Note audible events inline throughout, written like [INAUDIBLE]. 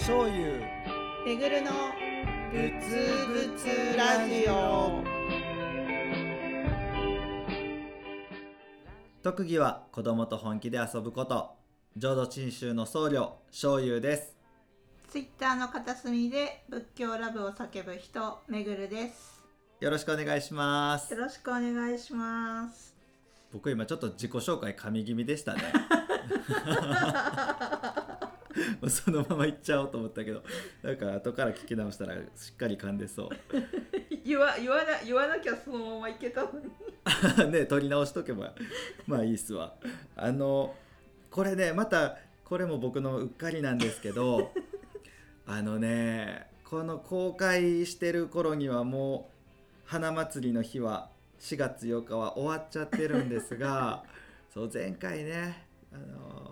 醤油。めぐるのぶつぶつラジオ。特技は子供と本気で遊ぶこと。浄土真宗の僧侶醤油です。ツイッターの片隅で仏教ラブを叫ぶ人めぐるです。よろしくお願いします。よろしくお願いします。僕今ちょっと自己紹介噛み気味でしたね [LAUGHS] [LAUGHS] そのままいっちゃおうと思ったけどなんか後から聞き直したらしっかり噛んでそう。[LAUGHS] 言わ言わな言わなきゃそのままいけたのに。[LAUGHS] ね取り直しとけばまあいいっすわ。あのこれねまたこれも僕のうっかりなんですけどあのねこの公開してる頃にはもう花祭りの日は4月8日は終わっちゃってるんですがそう前回ねあの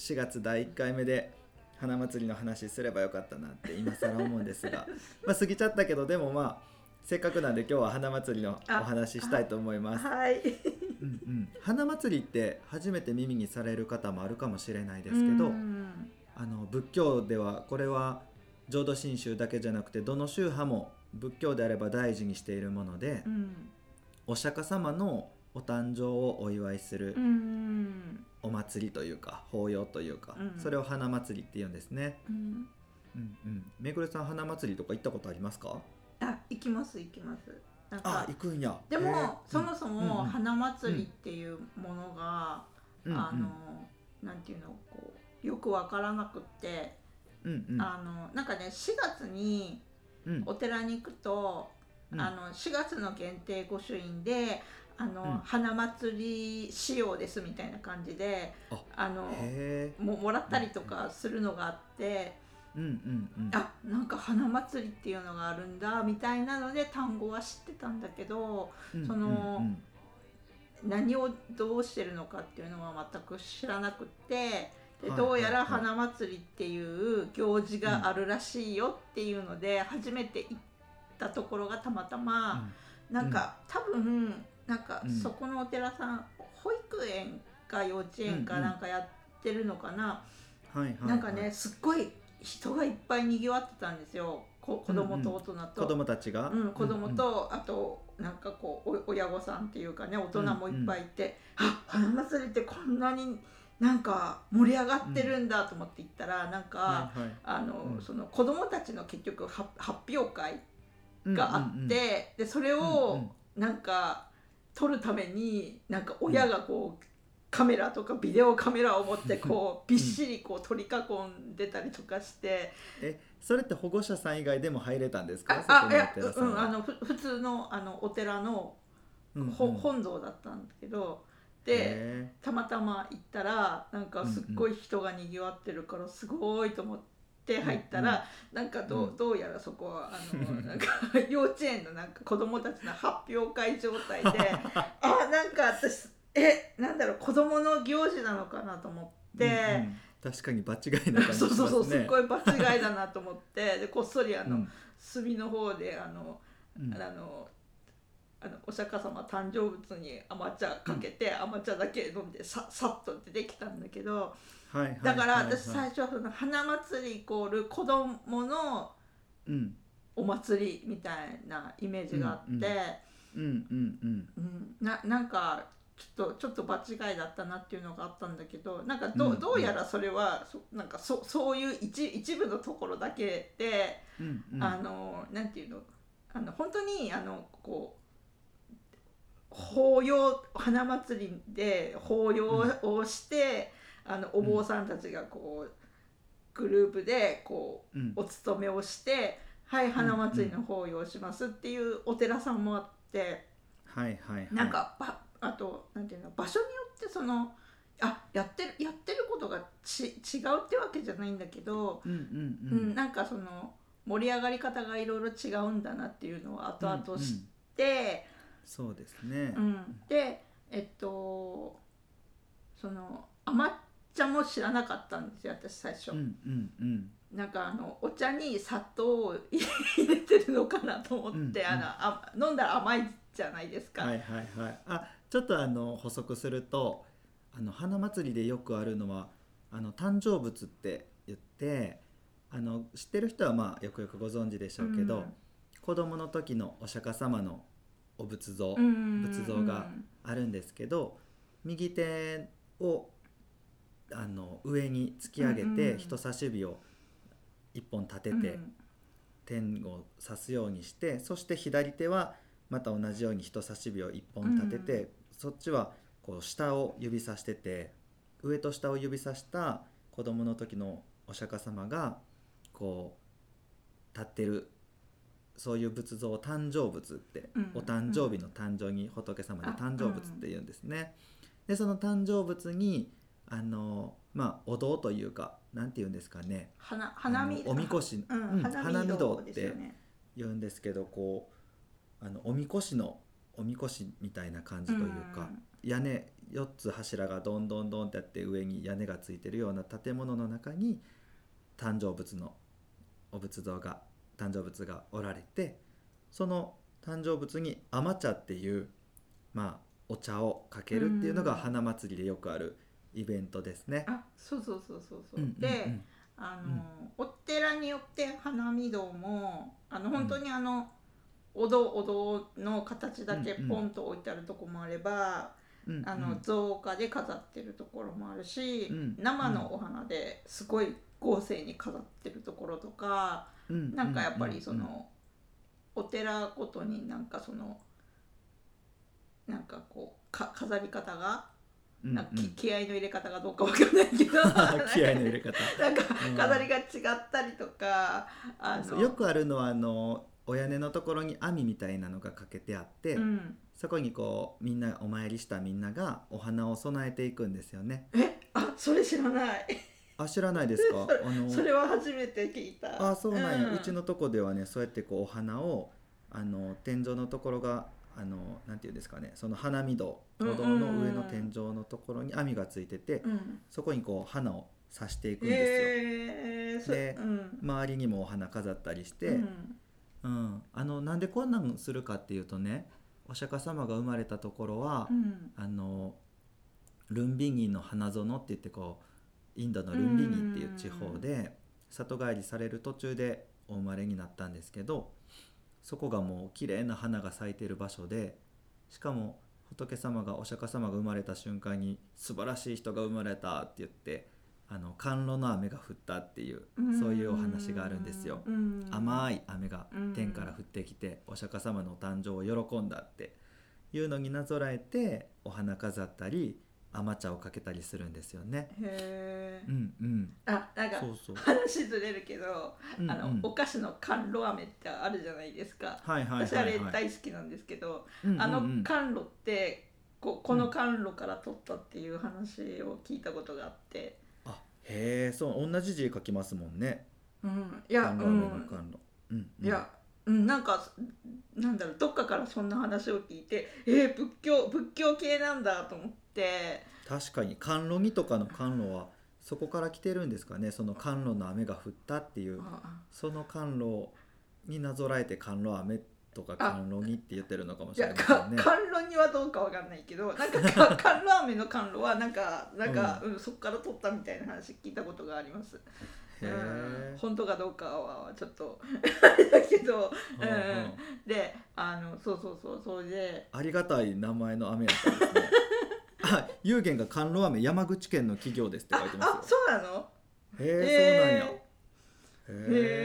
4月第1回目で花祭りの話すればよかったなって今更思うんですが、[LAUGHS] まあ、過ぎちゃったけどでもまあせっかくなんで今日は花祭りのお話ししたいと思います。はい。うんうん、花祭りって初めて耳にされる方もあるかもしれないですけどうん。あの仏教ではこれは浄土真宗だけじゃなくてどの宗派も仏教であれば大事にしているもので、うん。お釈迦様のお誕生をお祝いするうんお祭りというか法要というか、うんそれを花祭りって言うんですね。うん。うんうん、めぐるさん花祭りとか行ったことありますか？あ行きます行きます。なんあか行くんや。でもそもそうんもうん。花祭りっていうものが、うんうん。あのなんていうのこうよくわからなくって、うんうん。あのなんかね4月にうん。お寺に行くと、うん。あの4月の限定御朱印であの、うん。花祭り仕様ですみたいな感じでああのももらったりとかするのがあって、うんうんうん。あなんか花祭りっていうのがあるんだみたいなので単語は知ってたんだけどうんそのうんうん。何をどうしてるのかっていうのは全く知らなくってではいどうやら花祭りっていう行事があるらしいよっていうので初めて行ったところがたまたま、なんか多分なんかうん。そこのお寺さん保育園か幼稚園かうんうん。なんかやってるのかな、はいはいはい。なんかねすっごい人がいっぱいにぎわってたんですよ。こ子供と大人と。子供たちが、うん、子供と、あとなんかこうお親御さんっていうかね大人もいっぱいいて、あ花祭りってこんなになんか盛り上がってるんだと思って行ったら、なんか、はいはい。あの、うん。その子供たちの結局は発表会うんがあって、うんうんでそれうんをなんか撮るためになんか親がこう、カメラとかビデオカメラを持ってこうびっしりこう取り囲んでたりとかして、えそれって保護者さん以外でも入れたんですか？ああいうんんあのふ普通のあのお寺のうんうん。ほ本堂だったんだけど。でへたまたま行ったらなんかすっごい人がにぎわってるからすごいと思って入ったら、なんかどう,、うん。どうやらそこはあのなんか [LAUGHS] 幼稚園のなんか子供たちの発表会状態で [LAUGHS] あなんか私えなんだろう子供の行事なのかなと思って。うんうん。確かに場違いな感じね。[LAUGHS] そうそうそうすっごい場違いだなと思って。でこっそりあの、うん。隅の方であのうん。あのあのお釈迦様誕生物に甘茶かけて、甘茶だけ飲んでささっと出てきたんだけどはいはいだから私最初はその花祭りイコール子供のうん。お祭りみたいなイメージがあって、うんうんうん。うんうんななんかちょっとちょっと場違いだったなっていうのがあったんだけどなんかど,、うん。どうやらそれはそなんかそそういう一一部のところだけで。うんうん。あのなんていうの？あの本当にあのこう法要花祭りで法要をして、あのお坊さんたちがこうグループでこううん。お勤めをして「はい花祭りの法要をします」っていうお寺さんもあって、はいはいはい。なんかばあとなんていうの場所によってそのあやってるやってることがち違うってわけじゃないんだけど、うんうんううんん、なんかその盛り上がり方がいろいろ違うんだなっていうのを後々うんうん。知って、そうですね。うん。でえっとその甘茶も知らなかったんですよ私最初、うんうんうん。なんかあのお茶に砂糖を入れてるのかなと思って、うんうん。あのあ飲んだら甘いじゃないですか、はいはいはい。あちょっとあの補足するとあの花祭りでよくあるのはあの誕生物って言ってあの知ってる人はまあよくよくご存知でしょうけど、子供の時のお釈迦様のお仏像うん仏像があるんですけど右手をあの上に突き上げて人差し指を一本立ててうん。天を指すようにしてそして左手はまた同じように人差し指を一本立てて、うん。そっちはこう下を指さしてて上と下を指さした子供の時のお釈迦様がこう立ってるそういう仏像を誕生仏って、うん。お誕生日の誕生に仏様であ誕生仏って言うんですね。でその誕生仏にあのまあお堂というかなんて言うんですかね。花花見おみこしうんうん花花見見堂堂って言うんですけどこうあのおみこしのおみこしみたいな感じというか、屋根4つ柱がどんどんどんってあって上に屋根がついてるような建物の中に誕生仏のお仏像が誕生仏がおられてその誕生仏に甘茶っていうまあお茶をかけるっていうのがうん。花祭りでよくあるイベントですね。あそうそうそうそうそう、うんうんうん。であの、お寺によって花見堂もあの本当にあの、お堂お堂の形だけうんうん。ポンと置いてあるとこもあれば、うん。あの造花で飾ってるところもあるし、うん。生のお花ですごい豪勢に飾ってるところとか、うん。なんかやっぱりそうんの、お寺ごとになんかそのなんかこうか飾り方が、うんなんかきうん気合いの入れ方がどうかわかんないけど。[LAUGHS] 気合いの入れ方。[LAUGHS] なんかうん。飾りが違ったりとか、あのよくあるのはあのお屋根のところに網みたいなのがかけてあって、うん、そこにこうみんなお参りしたみんながお花を供えていくんですよね。え？あそれ知らないあ知らないですか？[LAUGHS] それあのそれは初めて聞いた。あそうなんや、ううちのとこではねそうやってこうお花をあの天井のところがあのなんていうんですかねその花見堂お堂の上の天井のところに網がついてて、うん。そこにこう花を刺していくんですよ。へえそでうん。周りにもお花飾ったりして、うん。うん、あのなんでこんなんするかっていうとねお釈迦様が生まれたところは、うん。あのルンビニの花園って言ってこうインドのルンビニっていう地方で里帰りされる途中でお生まれになったんですけどそこがもう綺麗な花が咲いてる場所でしかも仏様がお釈迦様が生まれた瞬間に素晴らしい人が生まれたって言ってあの甘露の雨が降ったっていうそういうお話があるんですよ。うん。甘い雨がうん天から降ってきてお釈迦様の誕生を喜んだっていうのになぞらえてお花飾ったり甘茶をかけたりするんですよね。へえうんうん、あなんかそうそう。話ずれるけど、うんうんあのお菓子の甘露飴ってあるじゃないですか、はいはい私あれはいはい。大好きなんですけど、うんうんうんあの甘露ってここの甘露から取ったっていう話を聞いたことがあって、あへえそう同じ字書きますもんね。うん、いや、甘露飴のうん、甘露。うんうん、いや、うん、なんかなんだろうどっかからそんな話を聞いてえー、仏教仏教系なんだと思って。確かに甘露煮とかの甘露はそこから来てるんですかね。その甘露の雨が降ったっていう。あその甘露になぞらえて甘露飴とかあ。甘露煮って言ってるのかもしれませんね。か甘露にはどうかわかんないけどなんかか甘露飴の甘露はなんかなんか、うん。そこから取ったみたいな話聞いたことがあります。へうんえ。本当かどうかはちょっとあれだけど、うんうん。うん、であのそうそうそうそれで。ありがたい名前の飴やったんですね。あ、有限が甘露飴山口県の企業ですって書いてあますよ。そうなの？へえ、へそうなんや。へへ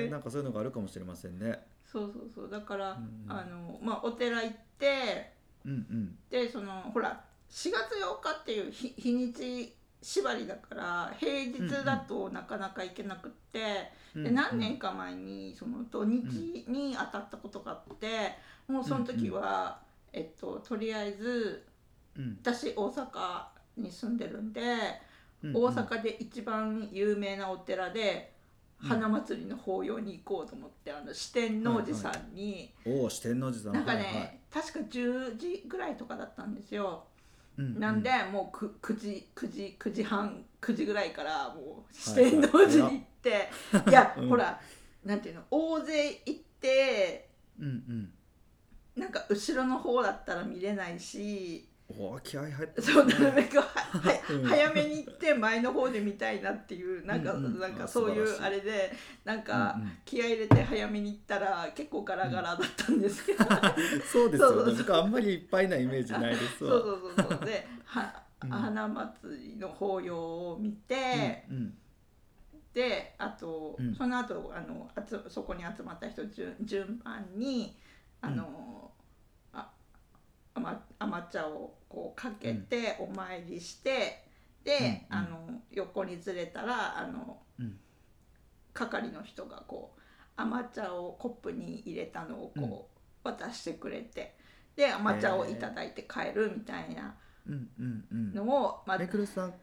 ええ、なんかそういうのがあるかもしれませんね。そうそうそう。だから、うんあのまあお寺行ってうんうん。でそのほら4月8日っていう日日にち縛りだから平日だとなかなか行けなくって、で何年か前にその土日に当たったことがあって、もうその時は、えっととりあえずうん。私大阪に住んでるんで、うん大阪で一番有名なお寺で花祭りの法要に行こうと思ってあの四天王寺さんに、おお、四天王寺さん。なんかね、はいはい。確か10時ぐらいとかだったんですよ。うんなんで、もうく9時9時9時半9時ぐらいからもう四はいはい天王寺に行って、いや、うん。ほらなんていうの大勢行ってうんうん。なんか後ろの方だったら見れないしおー気合入ってそうなるべねくははうん。早めに行って前の方で見たいなっていうなんか、うん。うんなんかあそういうあれでなんかうんうん。気合い入れて早めに行ったら結構ガラガラだったんですけど、[LAUGHS] そうですそうそうそう。よね僕あんまりいっぱいなイメージないです。わそうそうそうそう。では、うん花祭りの法要を見て、うんうん。であと、うん。その後あのあつそこに集まった人順順番にあの、あ甘甘茶をこうかけてお参りして、で、うんうん。あの横にずれたらあの、うん。係の人がこう甘茶をコップに入れたのをこう、渡してくれてで甘茶をいただいて帰るみたいなうんうんうん。のを、まあめくるさん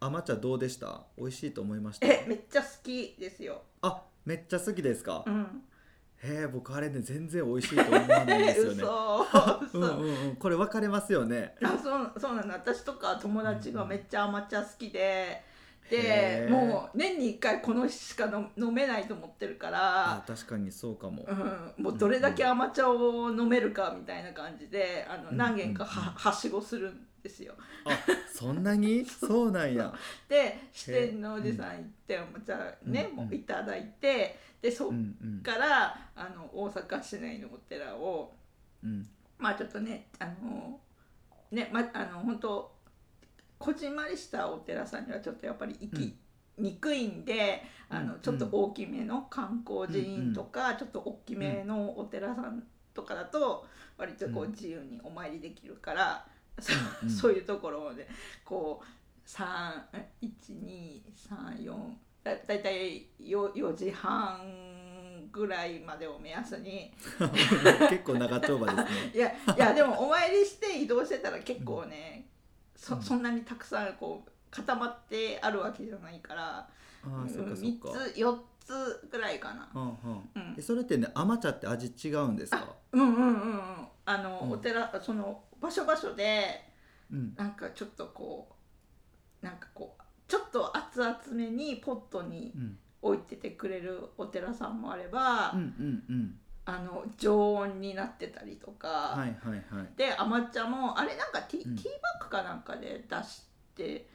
甘茶どうでした？美味しいと思いました？えめっちゃ好きですよ。あめっちゃ好きですか、うんへえ僕あれね全然美味しいと思わないんですよね。[LAUGHS] うんうんうん。これ分かれますよね。あそうそうなの私とか友達がめっちゃ甘茶好きで、へでー。もう年に1回このしかの飲めないと思ってるかあら、確かにそうかも、うん、もうどれだけ甘茶を飲めるかみたいな感じであのうん何軒かはうん。うんはしごするんですよ。あそんなに？[LAUGHS] そう。なんや。で支店のおじさん行ってお茶ね、うんもういただいてでそっうんうん。から、あの大阪市内のお寺をうん。まあちょっとねあのねまあの本当こじんまりしたお寺さんにはちょっとやっぱり行きにくいんで、あのうん。ちょっと大きめの観光寺院とか、ちょっと大きめのお寺さんとかだと割とこううん。自由にお参りできるから、そうんうん。[LAUGHS] そういうところで。こう31234だだいたい 4, 4時半ぐらいまでを目安に。結構長丁場ですね。[LAUGHS] いやいやでもお参りして移動してたら結構ね、そうん。そんなにたくさんこう固まってあるわけじゃないから、ああそっかそっ3かつ4つぐらいかな。それってね甘茶って味違うんですか？うんうんうんうん。あの、うん。お寺その場所場所でうん。なんかちょっとこうなんかこうちょっと熱々めにポットにうん。置いててくれるお寺さんもあれば、うんうんうん。あの常温になってたりとか、はいはいはい。で甘茶もあれなんかティ,、うん。ティーバッグかなんかで出して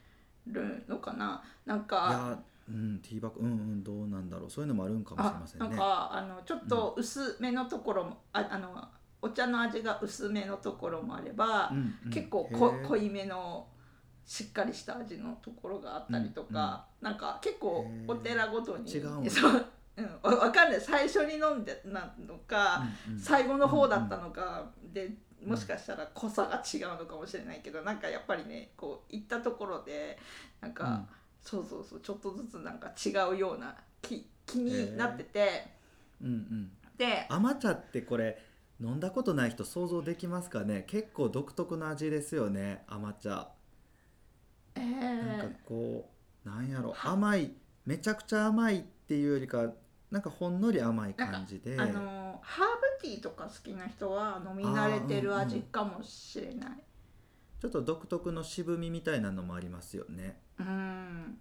るのかな？なんいかやうんティーバッグうんうんどうなんだろう。そういうのもあるんかもしれませんね。かあのちょっと薄めのところも、ああのお茶の味が薄めのところもあれば、うんうん。結構濃いめのしっかりした味のところがあったりとか、なんか結構お寺ごとに違うそう、うん、わわかんない。最初に飲んでなのか、うんうん。最後の方だったのか、でもしかしたら濃さが違うのかもしれないけどなんかやっぱりねこう行ったところでなんか、うん。そうそうそうちょっとずつなんか違うような気気になってて、うんうん。で甘茶ってこれ飲んだことない人想像できますかね？結構独特な味ですよね甘茶。えなんかー、こうなんやろ。は。甘いめちゃくちゃ甘いっていうよりかなんかほんのり甘い感じで。あのハーブティーとか好きな人は飲み慣れてる味かもしれない。ちょっと独特の渋みみたいなのもありますよね。うん。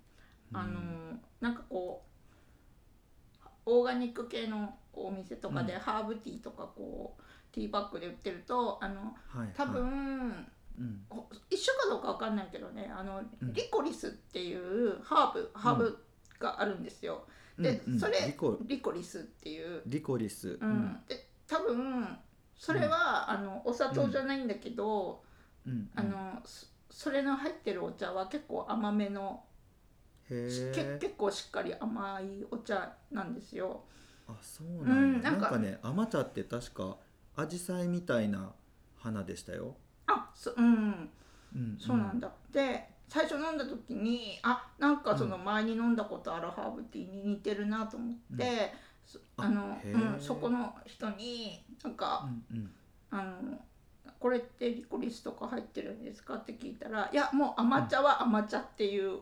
あのうん。なんかこうオーガニック系のお店とかでうん。ハーブティーとかこうティーバッグで売ってるとあのはい多分、はいうん。ほ一緒かどうかわかんないけどねあの、うん。リコリスっていうハーブハーブがあるんですよ。で、うんうん。それリコリスっていう、リコリス、うん。で多分それは、あのお砂糖じゃないんだけど、あのそそれの入ってるお茶は結構甘めの結構しっかり甘いお茶なんですよ。あそうなんなんかね甘茶って確かアジサイみたいな花でしたよ、あそうん。うん、そうなんだ。で最初飲んだ時にあなんかその前に飲んだことあるハーブティーに似てるなと思って、そああのうん、そこの人になんか、うんうん。あのこれってリコリスとか入ってるんですかって聞いたらいやもう甘茶は甘茶っていう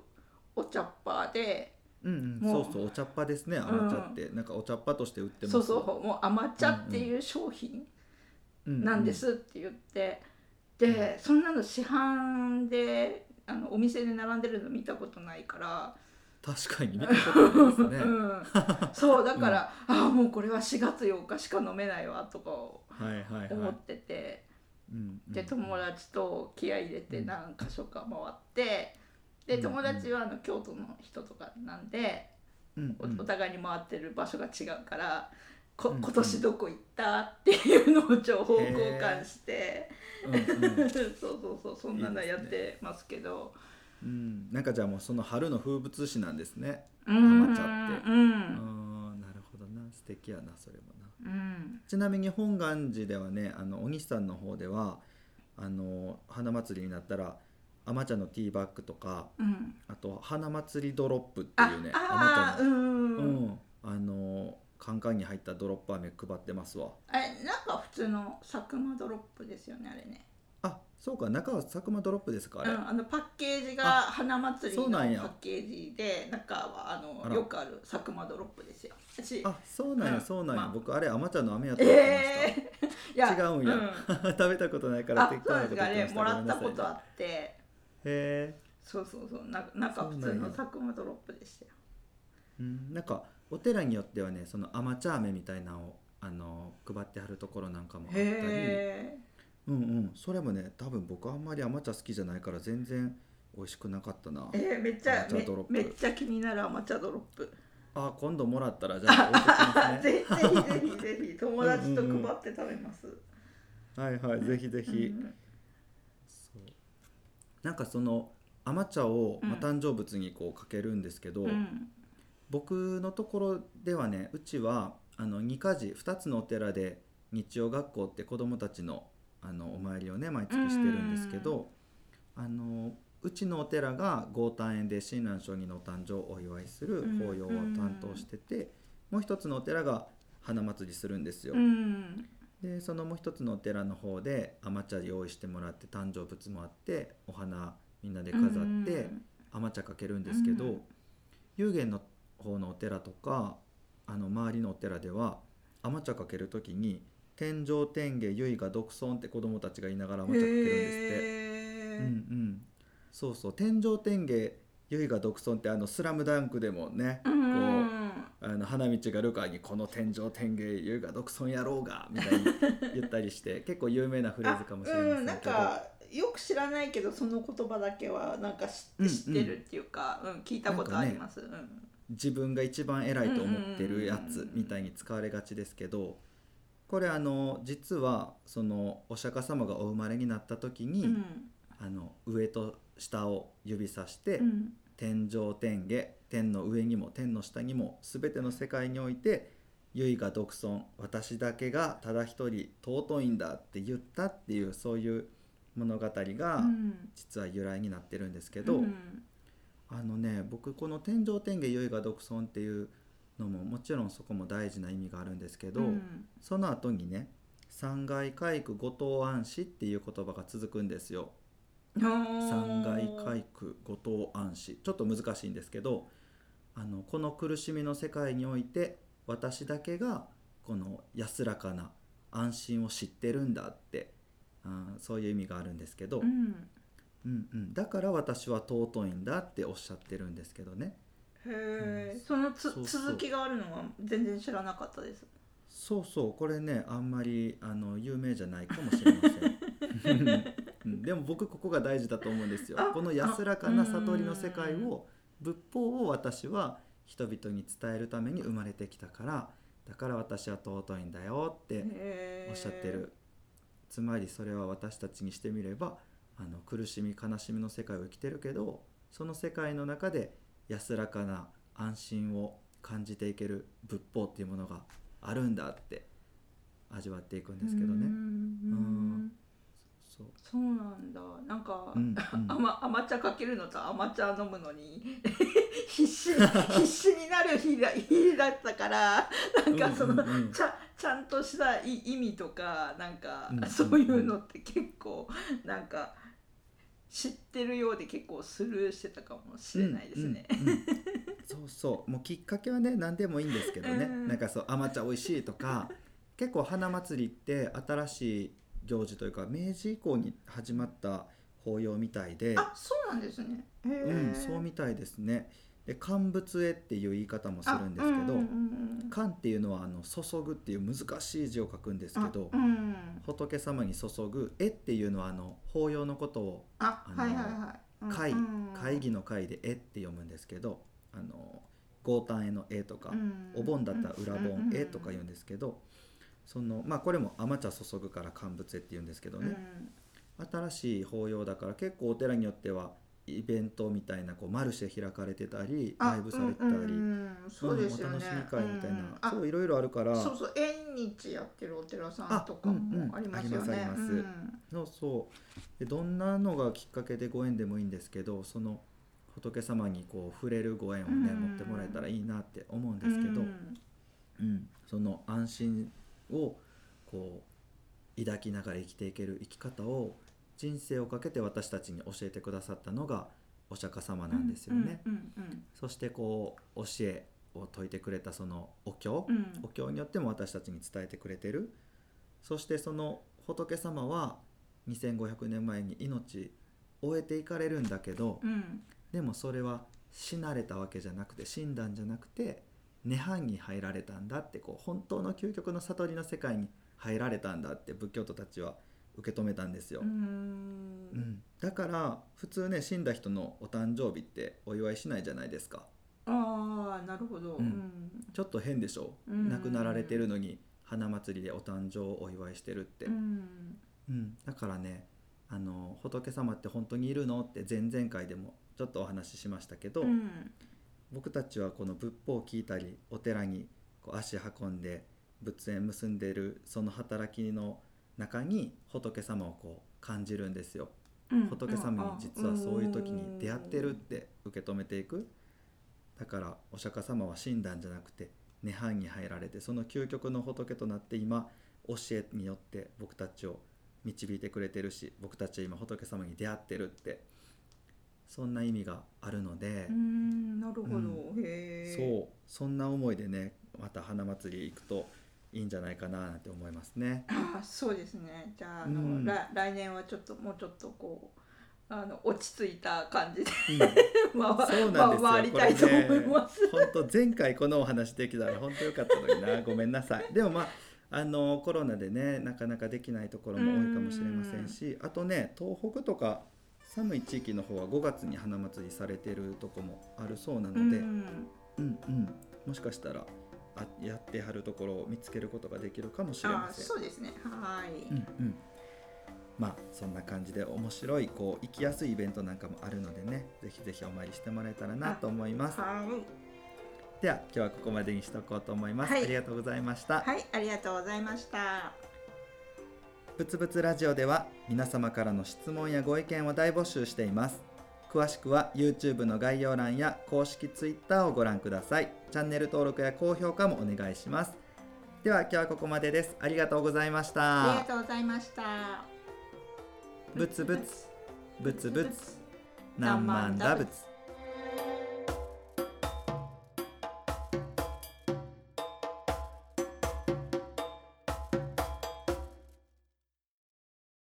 お茶っ葉で、うんうん、もうそうそうお茶っ葉ですね甘茶って、なんかお茶っ葉として売ってます。そうそうもう甘茶っていう商品。うんなんですって言って、でそんなの市販であのお店で並んでるの見たことないから、確かに見たことないですね、[LAUGHS] うん、そうだから、ああもうこれは4月8日しか飲めないわとかはいはい思っはいてて、うんうんで友達と気合い入れてうん。何箇所か回ってでうん友達はあの京都の人とかなんでうんうん。おお互いに回ってる場所が違うからこうん今年どこ行った？っていうのを情報交換して。うんうん。[LAUGHS] そうそうそうそんなのやってますけど。うん、なんかじゃあもうその春の風物詩なんですね。うん。甘茶って。ううんんなるほどな。素敵やなそれもな。うん。ちなみに本願寺ではねあのお西さんの方ではあの花祭りになったら甘茶のティーバッグとかうん。あと花祭りドロップってあいうねあーう甘茶の、ん。うん、あのカンカンに入ったドロップ飴配ってますわ。あれなんか普通の佐久間ドロップですよねあれね。あそうか。中は佐久間ドロップですかあれ。うん、あのパッケージがあ花祭りのパッケージで中はあのよくある佐久間ドロップですよ。私あそうなんや、うん。そうなんや、まあ。僕あれ甘茶の飴やと思ってました。えー、[LAUGHS] 違うんや。うん。[LAUGHS] 食べたことないからあそうなんですか。適当なこと言ってましたねもらったことあって。へえそうそうそう。な中普通の佐久間ドロップでしたよ。うん、なんかお寺によってはねその甘茶飴みたいなのをあの配ってはるところなんかもあったり。へうんうん。それもね多分僕あんまり甘茶好きじゃないから全然美味しくなかったな。ええー、めっちゃめめっちゃ気になる甘茶ドロップ。あ今度もらったらじゃあね。[LAUGHS] ぜひぜひぜひ友達と配って食べます。はいはいぜひぜひ、うんそう。なんかその甘茶を、まあ、うん。誕生物にこうかけるんですけど、うん僕のところではねうちはあの2家事2つのお寺で日曜学校って子どもたちのあのお参りをね毎月してるんですけどあのうちのお寺が豪丹園で親鸞上人のお誕生をお祝いする法要を担当しててもう一つのお寺が花祭りするんですよ。うん。でそのもう一つのお寺の方で甘茶用意してもらって誕生物もあってお花みんなで飾って甘茶かけるんですけど、うん幽玄の方のお寺とかあの周りのお寺では甘茶かける時に「天上天下唯我独尊」って子供たちが言いながら甘茶かけるんですって。うんうん、そうそう。天上天下唯我独尊ってあの「スラムダンクでもね、うんあの花道がルカに「この天上天下唯我独尊やろうが」みたいに言ったりして [LAUGHS] 結構有名なフレーズかもしれませんけど、うん、なんかよく知らないけどその言葉だけはなんか知ってるっていうか、うん聞いたことあります。自分が一番偉いと思ってるやつみたいに使われがちですけどこれあの実はそのお釈迦様がお生まれになった時に、あの上と下を指さして、うん。天上天下天の上にも天の下にも全ての世界において唯我独尊私だけがただ一人尊いんだって言ったっていうそういう物語がうん。実は由来になってるんですけど、うんあのね僕この天上天下唯我独尊っていうのももちろんそこも大事な意味があるんですけど、うん。その後にね三階回句五島安死っていう言葉が続くんですよ。三階回句五島安死ちょっと難しいんですけどあのこの苦しみの世界において私だけがこの安らかな安心を知ってるんだってあーそういう意味があるんですけど、うんうんうん、だから私は尊いんだっておっしゃってるんですけどね。へえ、そのつそうそう。続きがあるのは全然知らなかったです。そうそう。これねあんまりあの有名じゃないかもしれません、[LAUGHS] うん、でも僕ここが大事だと思うんですよ。あこの安らかな悟りの世界を仏法を私は人々に伝えるために生まれてきたからだから私は尊いんだよっておっしゃってる、つまりそれは私たちにしてみればあの苦しみ悲しみの世界を生きてるけどその世界の中で安らかな安心を感じていける仏法っていうものがあるんだって味わっていくんですけどね。うんうんそう。そうなんだ。なんか、うんうん。甘甘茶かけるのと甘茶飲むのに [LAUGHS] 必死必死になる日だ日だったからなんかその、ちゃちゃんとしたい意味とかなんか、そういうのって結構なんか知ってるようで結構スルーしてたかもしれないですね。うんうんうん。そうそう。もうきっかけはね何でもいいんですけどね、うん。なんかそう甘茶美味しいとか [LAUGHS] 結構花祭りって新しい行事というか明治以降に始まった法要みたいで、あそうなんですね。へうん、ーそうみたいですねで乾物絵っていう言い方もするんですけど、あうんうんうん乾っていうのはあの注ぐっていう難しい字を書くんですけど、あうん仏様に注ぐ絵っていうのはあの法要のことをああのはいはいはい。うん会うん。会議の会で絵って読むんですけどあの豪丹絵の絵とか、うんお盆だったら裏うん盆絵とか言うんですけど、そのまあこれも甘茶注ぐから乾物絵って言うんですけどね、新しい法要だから結構お寺によってはイベントみたいなこうマルシェ開かれてたりあライブされてたり、うんうんうんそうですよね。んお楽しみ会みたいな、うんあそういろいろあるから。そうそう縁日やってるお寺さんとかもありますよね。ありますあります。うん。そう。でどんなのがきっかけでご縁でもいいんですけどその仏様にこう触れるご縁をね、うん持ってもらえたらいいなって思うんですけど、うん。うん、その安心をこう抱きながら生きていける生き方を人生をかけて私たちに教えてくださったのがお釈迦様なんですよね。そしてこう教えを説いてくれたそのお経、うん。うんお経によっても私たちに伝えてくれてる。そしてその仏様は2500年前に命終えていかれるんだけど、うん。でもそれは死なれたわけじゃなくて死んだんじゃなくて涅槃に入られたんだってこう本当の究極の悟りの世界に入られたんだって仏教徒たちは受け止めたんですよ。ううん。んだから普通ね死んだ人のお誕生日ってお祝いしないじゃないですか。ああなるほど。うん。ちょっと変でしょ、うん。亡くなられてるのに花祭りでお誕生をお祝いしてるって、うん。うん。だからねあの仏様って本当にいるの？って前々回でもちょっとお話ししましたけど、うん。僕たちはこの仏法を聞いたりお寺にこう足運んで仏縁結んでるその働きの中に仏様をこう感じるんですよ。うん。仏様に実はそういう時に出会ってるって受け止めていく。だからお釈迦様は死んだんじゃなくて涅槃に入られてその究極の仏となって今教えによって僕たちを導いてくれてるし僕たちは今仏様に出会ってるってそんな意味があるので。う、ん。なるほど、うん。へえそう。そんな思いでねまた花祭り行くといいんじゃないかななんて思いますね。ああそうですねじゃああの、うん来来年はちょっともうちょっとこうあの落ち着いた感じでうん [LAUGHS] 回そうなんですよ。回りたいと思います。本当前回このお話できたら本当よかったのにな。[LAUGHS] ごめんなさい。でもまああのコロナでねなかなかできないところも多いかもしれませんし、あとね東北とか寒い地域の方は5月に花祭りされてるとこもあるそうなので、うん、うんうんもしかしたらあやってはるところを見つけることができるかもしれません。そうですね。はい、うんうん。まあそんな感じで面白いこう行きやすいイベントなんかもあるのでね、ぜひぜひお参りしてもらえたらなと思います。はい。では今日はここまでにしとこうと思います、はい。ありがとうございました、はいありがとうございました。ぶつぶつラジオでは皆様からの質問やご意見を大募集しています詳しくは YouTube の概要欄や公式 Twitter をご覧ください。チャンネル登録や高評価もお願いします。では今日はここまでです。ありがとうございましありがたとうございました。ぶつぶつぶつぶつ何万打仏